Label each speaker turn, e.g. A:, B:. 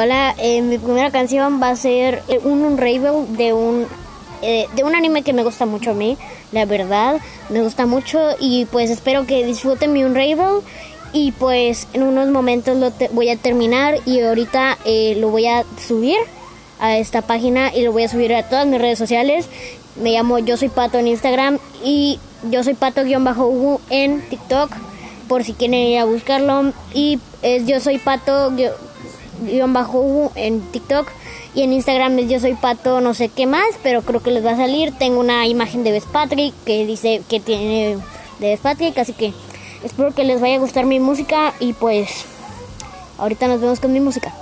A: Hola, eh, mi primera canción va a ser eh, un Unravel de un eh, de un anime que me gusta mucho a mí, la verdad, me gusta mucho y pues espero que disfruten mi Unravel y pues en unos momentos lo voy a terminar y ahorita eh, lo voy a subir a esta página y lo voy a subir a todas mis redes sociales. Me llamo Yo Soy Pato en Instagram y Yo Soy Pato-Hugo en TikTok por si quieren ir a buscarlo y es Yo Soy Pato guion bajo en TikTok y en Instagram es yo soy pato no sé qué más pero creo que les va a salir. Tengo una imagen de Best Patrick que dice que tiene de Best Patrick así que espero que les vaya a gustar mi música y pues ahorita nos vemos con mi música